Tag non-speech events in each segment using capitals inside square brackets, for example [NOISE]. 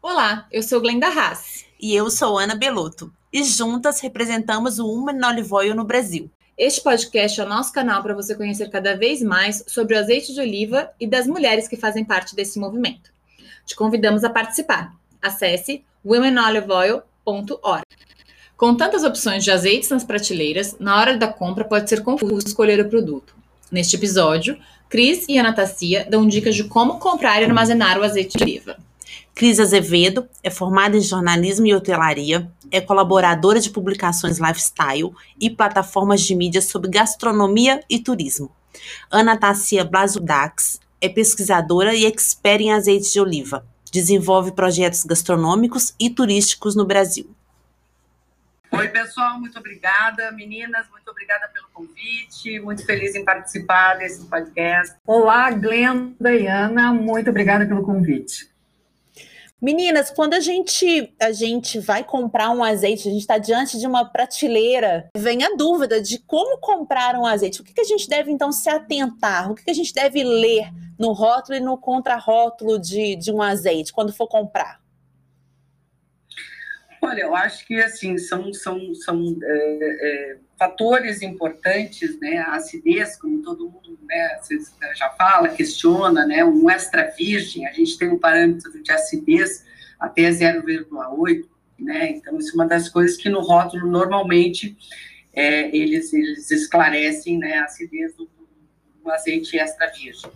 Olá, eu sou Glenda Haas. E eu sou Ana Beloto. E juntas representamos o Human Olive Oil no Brasil. Este podcast é o nosso canal para você conhecer cada vez mais sobre o azeite de oliva e das mulheres que fazem parte desse movimento. Te convidamos a participar. Acesse womenoliveoil.org. Com tantas opções de azeites nas prateleiras, na hora da compra pode ser confuso escolher o produto. Neste episódio, Cris e Anastasia dão dicas de como comprar e armazenar o azeite de oliva. Cris Azevedo é formada em jornalismo e hotelaria, é colaboradora de publicações lifestyle e plataformas de mídia sobre gastronomia e turismo. Anastasia Blasudax é pesquisadora e expert em azeite de oliva. Desenvolve projetos gastronômicos e turísticos no Brasil. Oi, pessoal, muito obrigada. Meninas, muito obrigada pelo convite. Muito feliz em participar desse podcast. Olá, Glenda e Ana, muito obrigada pelo convite. Meninas, quando a gente a gente vai comprar um azeite, a gente está diante de uma prateleira, vem a dúvida de como comprar um azeite. O que, que a gente deve então se atentar? O que, que a gente deve ler no rótulo e no contrarótulo de, de um azeite quando for comprar? Olha, eu acho que assim são, são, são é, é, fatores importantes, né? A acidez, como todo mundo né, já fala, questiona, né? Um extra virgem, a gente tem um parâmetro de acidez até 0,8, né? Então, isso é uma das coisas que no rótulo normalmente é, eles, eles esclarecem, né? A acidez do, do azeite extra virgem.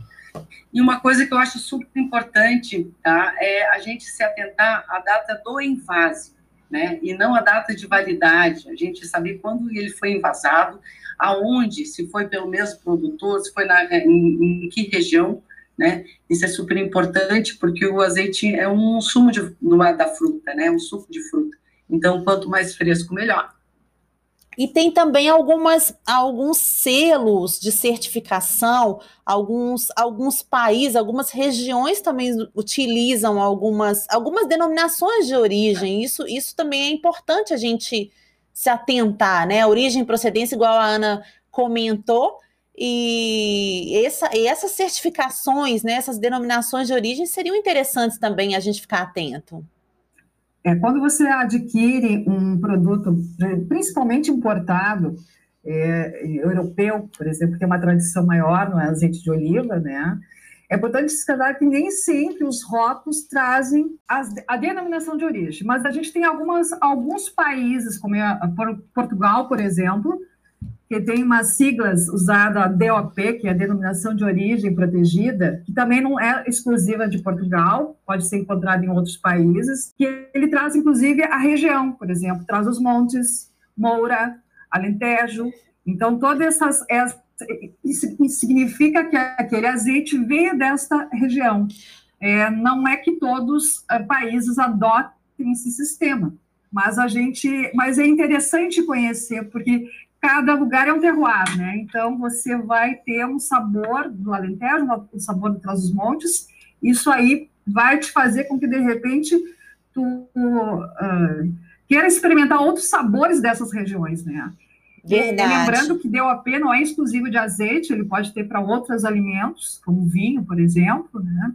E uma coisa que eu acho super importante, tá? É a gente se atentar à data do invase né? E não a data de validade, a gente saber quando ele foi invasado, aonde, se foi pelo mesmo produtor, se foi na, em, em que região, né? Isso é super importante porque o azeite é um sumo de, da fruta, né? Um suco de fruta. Então, quanto mais fresco, melhor. E tem também algumas, alguns selos de certificação, alguns, alguns países, algumas regiões também utilizam algumas, algumas denominações de origem. Isso, isso também é importante a gente se atentar, né? Origem procedência, igual a Ana comentou, e, essa, e essas certificações, né, essas denominações de origem seriam interessantes também a gente ficar atento. É, quando você adquire um produto, principalmente importado, é, europeu, por exemplo, que tem uma tradição maior no azeite de oliva, né? É importante destacar que nem sempre os rótulos trazem as, a denominação de origem, mas a gente tem algumas, alguns países, como é Portugal, por exemplo, que tem umas siglas usadas, a DOP, que é a Denominação de Origem Protegida, que também não é exclusiva de Portugal, pode ser encontrada em outros países, que ele traz, inclusive, a região, por exemplo, traz os montes, Moura, Alentejo. Então, todas essas... Isso significa que aquele azeite veio desta região. É, não é que todos os eh, países adotem esse sistema, mas a gente, mas é interessante conhecer porque cada lugar é um terroir, né? Então você vai ter um sabor do Alentejo, um sabor do Trás-os-Montes. Isso aí vai te fazer com que de repente tu uh, queira experimentar outros sabores dessas regiões, né? Verdade. E, lembrando que DOP não é exclusivo de azeite, ele pode ter para outros alimentos, como vinho, por exemplo, né?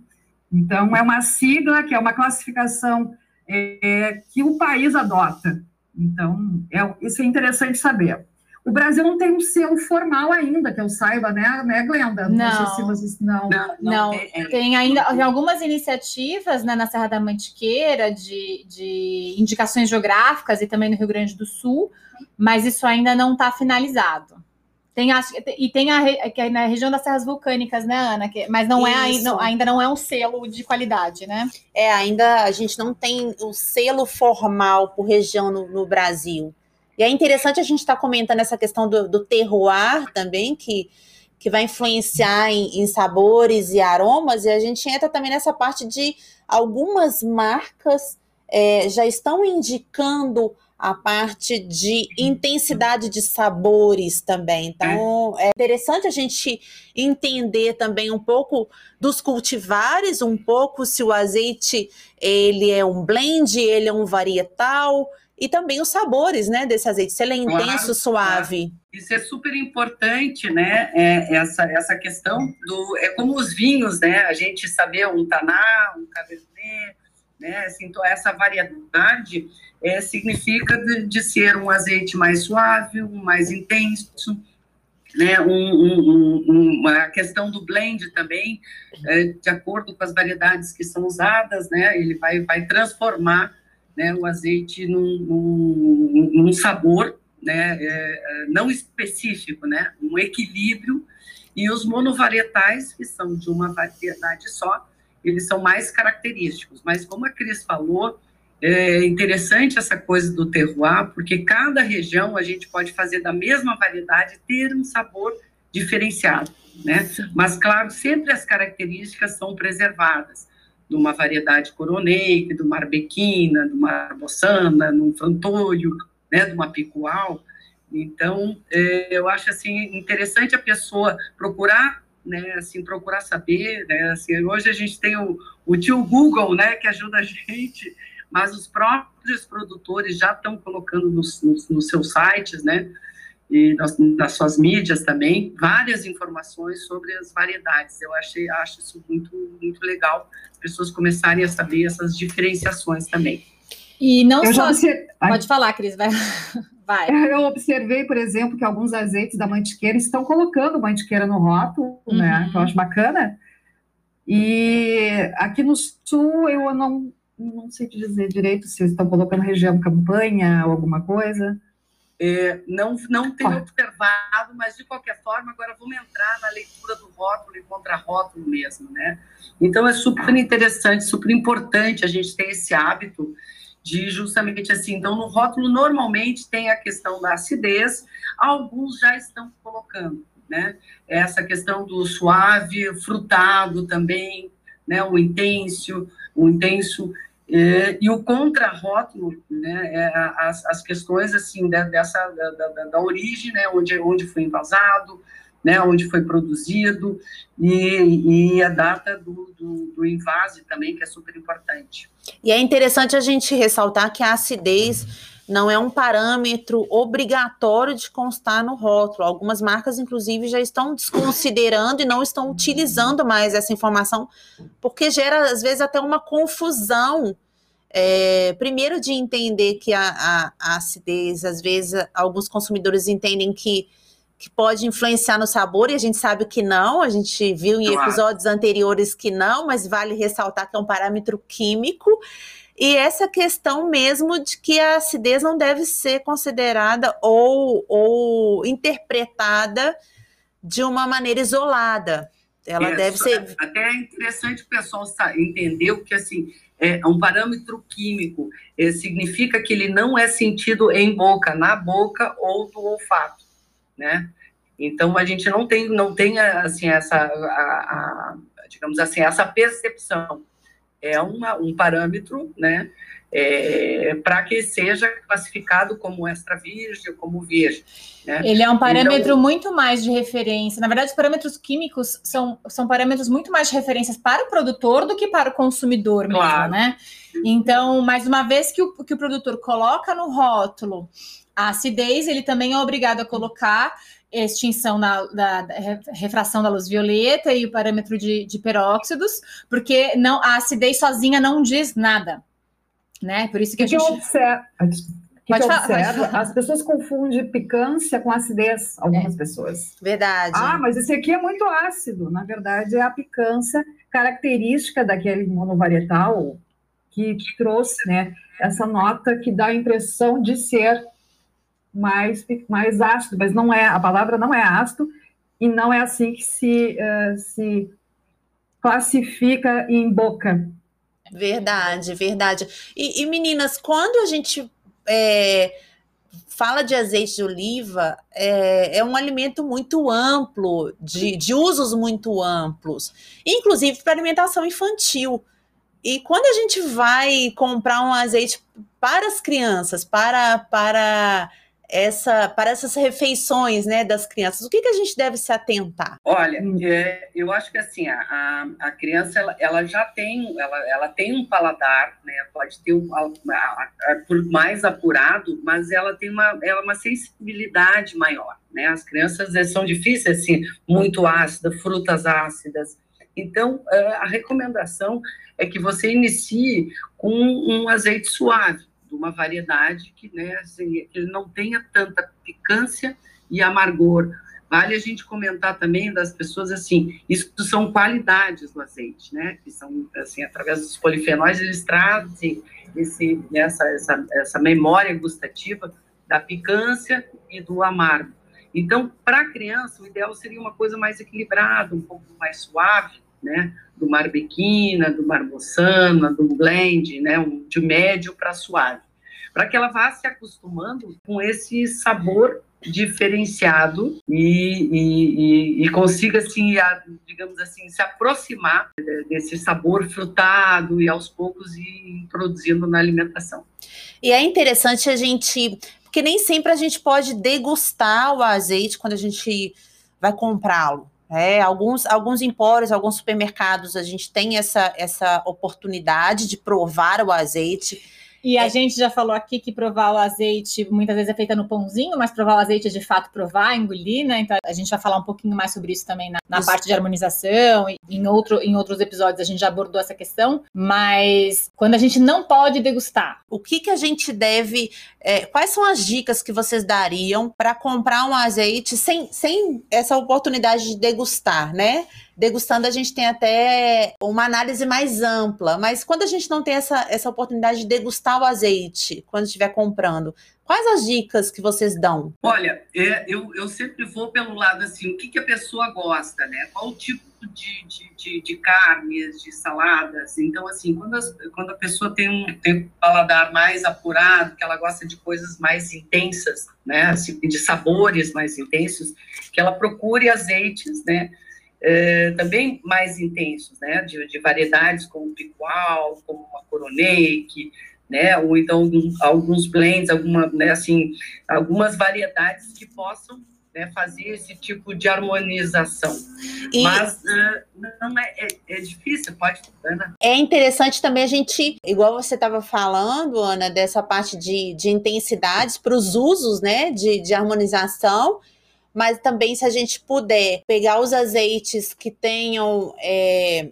Então é uma sigla que é uma classificação é, que o país adota. Então é, isso é interessante saber. O Brasil não tem um selo formal ainda, que eu saiba, né, né Glenda? Não, não, se vocês, não. não, não tem, é. tem, ainda algumas iniciativas né, na Serra da Mantiqueira de, de indicações geográficas e também no Rio Grande do Sul, mas isso ainda não está finalizado. Tem, e tem a, que é na região das serras vulcânicas, né, Ana? Que, mas não é ainda, ainda não é um selo de qualidade, né? É, ainda a gente não tem o selo formal por região no, no Brasil. E é interessante a gente estar tá comentando essa questão do, do terroir também, que, que vai influenciar em, em, sabores e aromas, e a gente entra também nessa parte de algumas marcas é, já estão indicando a parte de intensidade de sabores também. Então, é interessante a gente entender também um pouco dos cultivares, um pouco se o azeite ele é um blend, ele é um varietal, e também os sabores, né, desse azeite, se ele é intenso, claro, suave. Claro. Isso é super importante, né, é, essa, essa questão do, é como os vinhos, né, a gente saber um taná, um cabernet, né? Assim, então, essa variedade é, significa de, de, ser um azeite mais suave, um mais intenso, né? Um, um, um, uma questão do blend também, é, de acordo com as variedades que são usadas, né? Ele vai, vai transformar né, o azeite num, num, num sabor né, é, é não específico, né? Um equilíbrio. E os monovarietais, que são de uma variedade só, eles são mais característicos. Mas como a Cris falou, é interessante essa coisa do terroir, porque cada região a gente pode fazer da mesma variedade ter um sabor diferenciado, né? Mas claro, sempre as características são preservadas. De uma variedade coroneia, de uma arbequina, de uma bossana, de um né, de uma picual. Então, é, eu acho assim interessante a pessoa procurar né, assim, procurar saber, né, assim, hoje a gente tem o, o tio Google, né, que ajuda a gente, mas os próprios produtores já estão colocando nos, nos, nos seus sites, né, e nas, nas, suas mídias também, várias informações sobre as variedades. Eu achei, acho isso muito, muito legal, as pessoas começarem a saber essas diferenciações também. E não eu só. Pode falar, Cris, vai. [LAUGHS] vai. Eu observei, por exemplo, que alguns azeites da mantiqueira estão colocando mantiqueira no rótulo, uhum. né? Que eu acho bacana. E aqui no sul eu não, não sei te dizer direito se estão colocando região campanha ou alguma coisa. É, não, não tenho ah. observado, mas de qualquer forma, agora vamos entrar na leitura do rótulo e contra-rótulo mesmo, né? Então é super interessante, super importante a gente ter esse hábito de justamente assim. Então, no rótulo, normalmente tem a questão da acidez, alguns já estão colocando, né? Essa questão do suave, frutado também, né? O intenso, o intenso. É, e o contrarótulo, né, é, as, as questões assim dessa da, da, da, origem, né, onde onde foi invasado, né, onde foi produzido, e, e a data do, do, do, invase também, que é super importante. E é interessante a gente ressaltar que a acidez não é um parâmetro obrigatório de constar no rótulo. Algumas marcas, inclusive, já estão desconsiderando e não estão utilizando mais essa informação, porque gera, às vezes, até uma confusão. É, primeiro, de entender que a, a, a acidez, às vezes, alguns consumidores entendem que que pode influenciar no sabor, e a gente sabe que não, a gente viu em episódios anteriores que não, mas vale ressaltar que é um parâmetro químico. E essa questão mesmo de que a acidez não deve ser considerada ou, ou interpretada de uma maneira isolada. Ela deve ser. Até é interessante o pessoal entender que assim é um parâmetro químico é, significa que ele não é sentido em boca, na boca ou do olfato né? Então a gente não tem não tem assim essa a, a, digamos assim essa percepção é uma, um parâmetro, né? É, para que seja classificado como extra virgem, como virgem. Né? Ele é um parâmetro então, muito mais de referência. Na verdade, os parâmetros químicos são, são parâmetros muito mais de referências para o produtor do que para o consumidor mesmo, claro. né? Então, mais uma vez que o, que o produtor coloca no rótulo a acidez, ele também é obrigado a colocar extinção da, da, da, refração da luz violeta e o parâmetro de, de peróxidos, porque não a acidez sozinha não diz nada, né? Por isso que, que a gente... Observa, que, que observa, as pessoas confundem picância com acidez, algumas é. pessoas. Verdade. Ah, mas esse aqui é muito ácido. Na verdade, é a picância característica daquele monovarietal que, que trouxe né, essa nota que dá a impressão de ser mais, mais ácido, mas não é, a palavra não é ácido, e não é assim que se, uh, se classifica em boca. Verdade, verdade. E, e meninas, quando a gente é, fala de azeite de oliva, é, é um alimento muito amplo, de, de usos muito amplos, inclusive para alimentação infantil. E quando a gente vai comprar um azeite para as crianças, para, para essa para essas refeições né, das crianças? O que, que a gente deve se atentar? Olha, é, eu acho que assim a, a criança ela, ela já tem ela, ela tem um paladar, né, pode ter um, a, a, por mais apurado, mas ela tem uma ela uma sensibilidade maior, né? As crianças são difíceis assim, muito ácidas, frutas ácidas. Então, a recomendação é que você inicie com um azeite suave, de uma variedade que, né, assim, ele não tenha tanta picância e amargor. Vale a gente comentar também das pessoas assim, isso são qualidades do azeite, né? Que são assim, através dos polifenóis eles trazem esse, essa, essa, essa memória gustativa da picância e do amargo. Então, para a criança, o ideal seria uma coisa mais equilibrada, um pouco mais suave, né? Do marbequina, do marbossana, do blend, né? De médio para suave. Para que ela vá se acostumando com esse sabor diferenciado e, e, e, consiga, assim, digamos assim, se aproximar desse sabor frutado e aos poucos ir introduzindo na alimentação. E é interessante a gente, porque nem sempre a gente pode degustar o azeite quando a gente vai comprá-lo. É, alguns, alguns empórios, alguns supermercados, a gente tem essa, essa oportunidade de provar o azeite e a é. gente já falou aqui que provar o azeite muitas vezes é feita no pãozinho, mas provar o azeite é de fato provar, engolir, né? Então a gente vai falar um pouquinho mais sobre isso também na, na parte de harmonização. E em, outro, em outros episódios a gente já abordou essa questão. Mas quando a gente não pode degustar. O que, que a gente deve. É, quais são as dicas que vocês dariam para comprar um azeite sem, sem essa oportunidade de degustar, né? Degustando a gente tem até uma análise mais ampla, mas quando a gente não tem essa, essa oportunidade de degustar o azeite, quando estiver comprando, quais as dicas que vocês dão? Olha, é, eu, eu sempre vou pelo lado assim, o que, que a pessoa gosta, né? Qual o tipo de, de, de, de carnes, de saladas. Então, assim, quando, as, quando a pessoa tem um, tem um paladar mais apurado, que ela gosta de coisas mais intensas, né? Assim, de sabores mais intensos, que ela procure azeites, né? É, também mais intensos, né, de, de, variedades como o picual, como a coroneique, né, ou então alguns, alguns blends, alguma, né, assim, algumas variedades que possam né, fazer esse tipo de harmonização. E Mas uh, não é, é, é, difícil, pode, Ana. É interessante também a gente, igual você estava falando, Ana, dessa parte de, de intensidades para os usos, né, de, de harmonização mas também se a gente puder pegar os azeites que tenham é,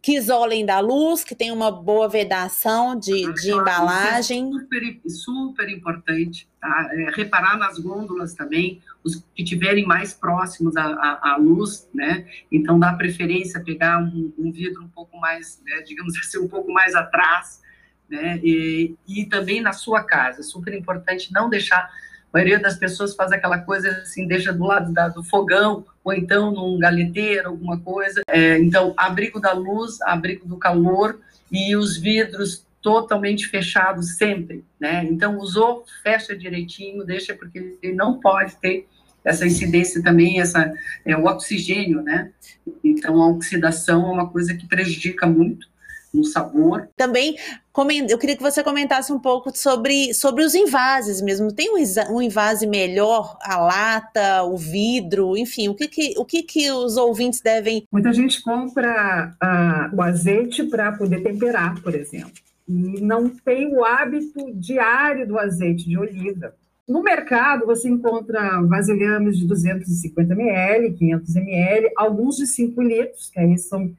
que isolem da luz, que tenham uma boa vedação de, ah, de embalagem. É super, super importante, tá? É, reparar nas gôndolas também, os que tiverem mais próximos à, à, à luz, né? Então dá preferência pegar um, um vidro um pouco mais, né, digamos [LAUGHS] assim, um pouco mais atrás, né? E, e também na sua casa, super importante não deixar a maioria das pessoas faz aquela coisa assim, deixa do lado da, do fogão, ou então num galeteiro, alguma coisa. É, então, abrigo da luz, abrigo do calor e os vidros totalmente fechados sempre, né? Então, usou, fecha direitinho, deixa, porque ele não pode ter essa incidência também, essa, é, o oxigênio, né? Então, a oxidação é uma coisa que prejudica muito no sabor. Também eu queria que você comentasse um pouco sobre, sobre os envases mesmo. Tem um, envase melhor, a lata, o vidro, enfim, o que, que, o que, que os ouvintes devem. Muita gente compra uh, o azeite para poder temperar, por exemplo, e não tem o hábito diário do azeite de oliva. No mercado, você encontra vasilhames de 250 ml, 500 ml, alguns de 5 litros, que aí são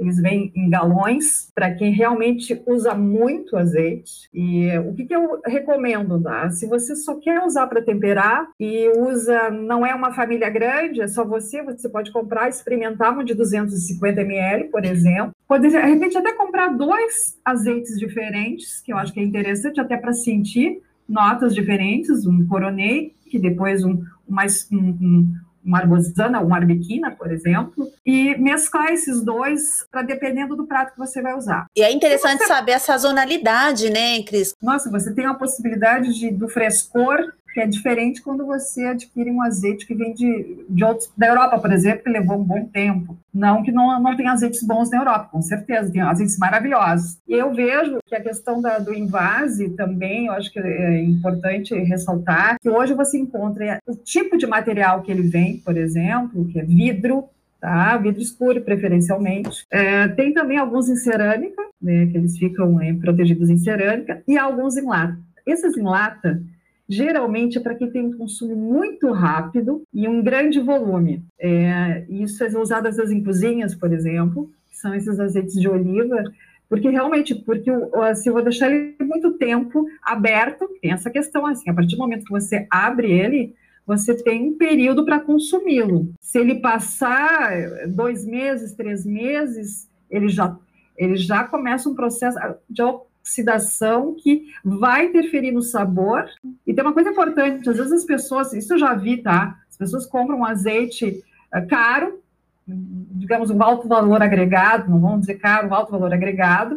eles vêm em galões para quem realmente usa muito azeite. E o que, que eu recomendo, tá? Se você só quer usar para temperar e usa, não é uma família grande, é só você, você pode comprar, experimentar um de 250 ml, por exemplo. Pode, de repente, até comprar dois azeites diferentes, que eu acho que é interessante até para sentir notas diferentes, um coronei, que depois um, mais um, um uma arbosana, uma arbequina, por exemplo, e mesclar esses dois para dependendo do prato que você vai usar. E é interessante você... saber a sazonalidade, né, Cris? Nossa, você tem a possibilidade de, do frescor que é diferente quando você adquire um azeite que vem de, de outros, da Europa, por exemplo, que levou um bom tempo. Não que não, não tem azeites bons na Europa, com certeza, tem azeites maravilhosos. E eu vejo que a questão da, do invase também, eu acho que é importante ressaltar, que hoje você encontra o tipo de material que ele vem, por exemplo, que é vidro, tá? Vidro escuro, preferencialmente. É, tem também alguns em cerâmica, né, que eles ficam é, protegidos em cerâmica, e alguns em lata. Esses em lata, geralmente é para quem tem um consumo muito rápido e um grande volume. É, isso é usado às vezes em cozinhas, por exemplo, que são esses azeites de oliva, porque realmente, porque se eu vou deixar ele muito tempo aberto, tem essa questão assim, a partir do momento que você abre ele, você tem um período para consumi-lo. Se ele passar dois meses, três meses, ele já, ele já começa um processo de oxidação que vai interferir no sabor. E tem uma coisa importante, às vezes as pessoas, isso eu já vi, tá? As pessoas compram um azeite uh, caro, digamos um alto valor agregado, não vamos dizer caro, um alto valor agregado,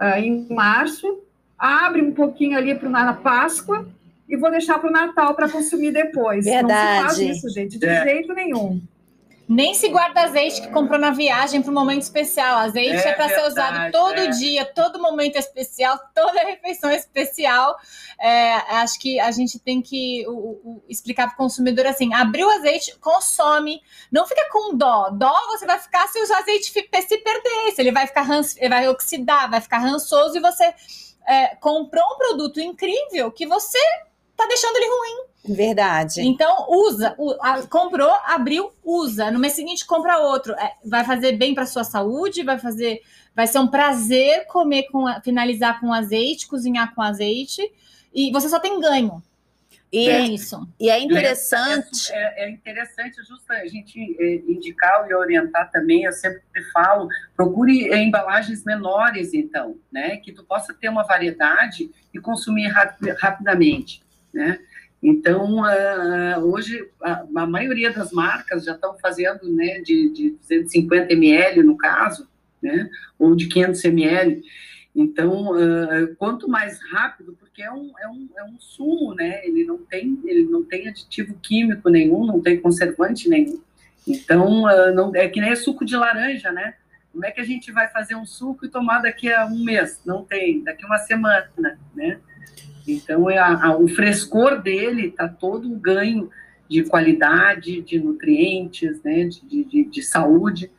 uh, em março, abre um pouquinho ali para na Páscoa e vou deixar para o Natal para consumir depois. Verdade. Não se faz isso, gente, de é. jeito nenhum. Nem se guarda azeite que comprou na viagem para um momento especial. Azeite é, é para ser usado todo é. dia, todo momento especial, toda refeição especial. É, acho que a gente tem que o, o, explicar para o consumidor assim: abriu o azeite, consome, não fica com dó. Dó você vai ficar se o azeite se perder, se ele vai ficar ranço, ele vai oxidar, vai ficar rançoso e você é, comprou um produto incrível que você tá deixando ele ruim. Verdade. Então, usa. O, a, comprou, abriu, usa. No mês seguinte, compra outro. É, vai fazer bem para sua saúde, vai fazer. Vai ser um prazer comer com. finalizar com azeite, cozinhar com azeite. E você só tem ganho. E é, isso. E é interessante. É, é, interessante, justo a gente é, indicar e orientar também. Eu sempre falo, procure embalagens menores, então, né? Que tu possa ter uma variedade e consumir rapidamente né? Então, uh, hoje, a, a, maioria das marcas já estão fazendo né, de, de 250 ml, no caso, né, ou de 500 ml. Então, uh, quanto mais rápido, porque é um, é, um, é um sumo, né? Ele não, tem, ele não tem aditivo químico nenhum, não tem conservante nenhum. Então, uh, não, é que nem suco de laranja, né? Como é que a gente vai fazer um suco e tomar daqui a um mês? Não tem, daqui a uma semana, né? Então, é a, a, o frescor dele está todo o ganho de qualidade, de nutrientes, né, de, de, de saúde.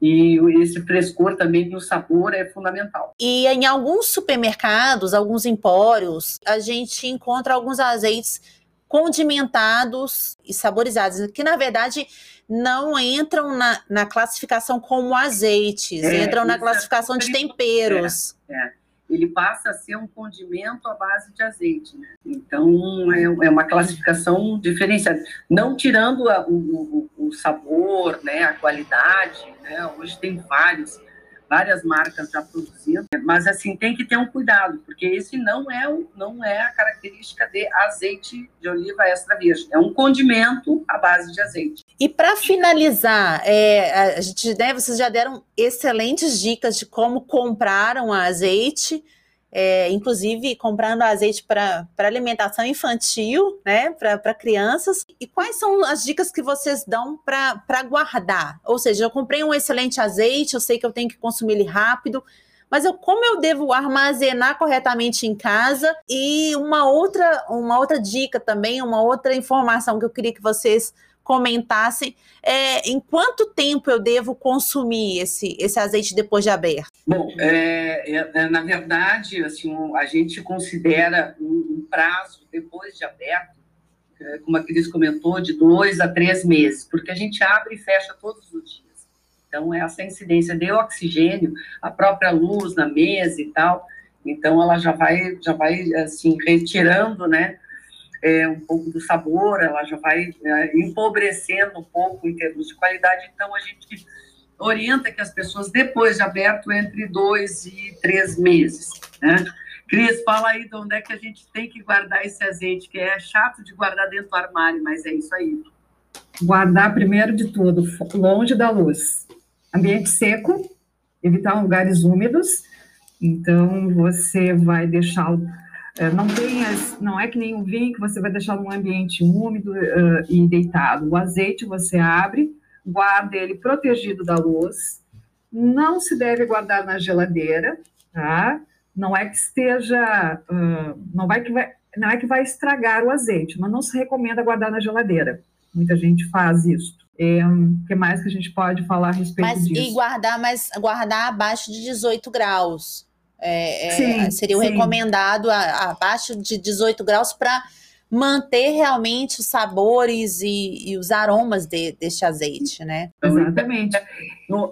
E esse frescor também do sabor é fundamental. E em alguns supermercados, alguns empórios, a gente encontra alguns azeites condimentados e saborizados, que na verdade não entram na, na classificação como azeites, é, entram na é classificação é, de temperos. É, é ele passa a ser um condimento à base de azeite. Né? Então, é, é, uma classificação diferenciada. Não tirando a, o, o, sabor, né, a qualidade, né? hoje tem vários, várias marcas já produzindo, mas assim, tem que ter um cuidado, porque esse não é, não é a característica de azeite de oliva extra virgem, é um condimento à base de azeite. E para finalizar, é, a gente, né, vocês já deram excelentes dicas de como comprar um azeite, é, inclusive comprando azeite para alimentação infantil, né, para crianças. E quais são as dicas que vocês dão para guardar? Ou seja, eu comprei um excelente azeite, eu sei que eu tenho que consumir ele rápido, mas eu, como eu devo armazenar corretamente em casa? E uma outra, uma outra dica também, uma outra informação que eu queria que vocês comentassem é, em quanto tempo eu devo consumir esse, esse azeite depois de aberto. Bom, é, é, é na verdade, assim, a gente considera um, um prazo depois de aberto, é, como a Cris comentou, de dois a três meses, porque a gente abre e fecha todos os dias. Então, essa incidência de oxigênio, a própria luz na mesa e tal, então ela já vai, já vai assim, retirando, né, é, um pouco do sabor, ela já vai é, empobrecendo um pouco em termos de qualidade. Então, a gente orienta que as pessoas, depois de aberto, entre dois e três meses. Né? Cris, fala aí de onde é que a gente tem que guardar esse azeite, que é chato de guardar dentro do armário, mas é isso aí. Guardar, primeiro de tudo, longe da luz. Ambiente seco, evitar lugares úmidos. Então, você vai deixar é, não tem as, não é que nem o vinho que você vai deixar num ambiente úmido uh, e deitado. O azeite você abre, guarda ele protegido da luz. Não se deve guardar na geladeira, tá? Não é que esteja, uh, não vai que vai, não é que vai estragar o azeite, mas não se recomenda guardar na geladeira. Muita gente faz isso. É, o que mais que a gente pode falar a respeito mas, disso? E guardar, mas guardar abaixo de 18 graus. É, é, sim, seria o sim. recomendado a, abaixo de 18 graus para manter realmente os sabores e, e os aromas de, deste azeite, né? Exatamente.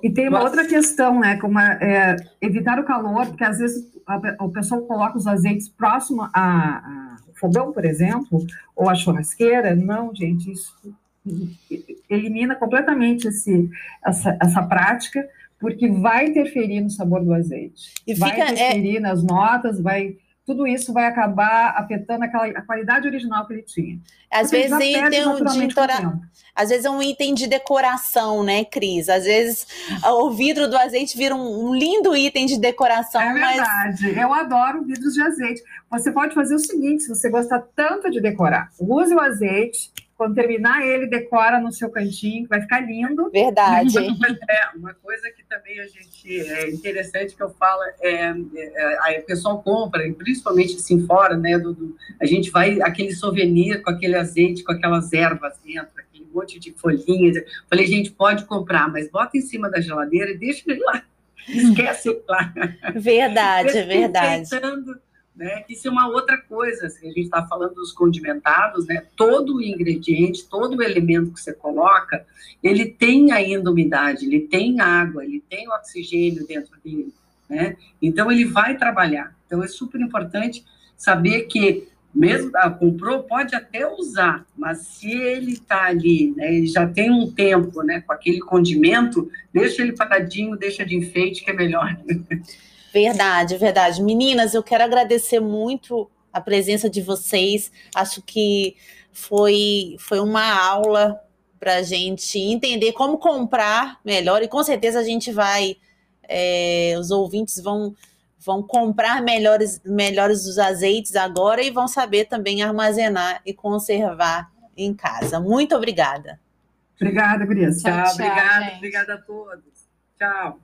E tem uma outra questão, né? Como é, evitar o calor, porque às vezes a, o pessoal coloca os azeites próximo a, a fogão, por exemplo, ou a churrasqueira. Não, gente, isso elimina completamente esse, essa, essa prática, porque vai interferir no sabor do azeite. E vai fica, é interferir é... nas notas, vai tudo isso vai acabar afetando aquela, a qualidade original que ele tinha. Às vezes tem um de Às vezes é um item de decoração, né, Cris? Às vezes o vidro do azeite vira um, lindo item de decoração. É verdade. Mas... Eu adoro vidros de azeite. Você pode fazer o seguinte: se você gosta tanto de decorar, use o azeite quando terminar ele, decora no seu cantinho, que vai ficar lindo. Verdade. [LAUGHS] É, uma coisa que também a gente é interessante que eu falo é, é, o pessoal compra, principalmente assim fora, né? Do, do, a gente vai aquele souvenir com aquele azeite, com aquelas ervas dentro, aquele monte de folhinhas. Falei, gente, pode comprar, mas bota em cima da geladeira e deixa ele lá. [LAUGHS] Esquece lá. Verdade, é verdade né? Isso é uma outra coisa, assim, a gente está falando dos condimentados, né? Todo o ingrediente, todo elemento que você coloca, ele tem ainda umidade, ele tem água, ele tem oxigênio dentro dele, né? Então ele vai trabalhar. Então é super importante saber que mesmo ah, comprou, pode até usar, mas se ele está ali, né, ele já tem um tempo, né, com aquele condimento, deixa ele paradinho, deixa de enfeite, que é melhor. [LAUGHS] Verdade, verdade. Meninas, eu quero agradecer muito a presença de vocês. Acho que foi, foi uma aula para a gente entender como comprar melhor e com certeza a gente vai, é, os ouvintes vão vão comprar melhores melhores os azeites agora e vão saber também armazenar e conservar em casa. Muito obrigada. Obrigada, Gurias. Tchau, tchau, obrigada, obrigada a todos. Tchau.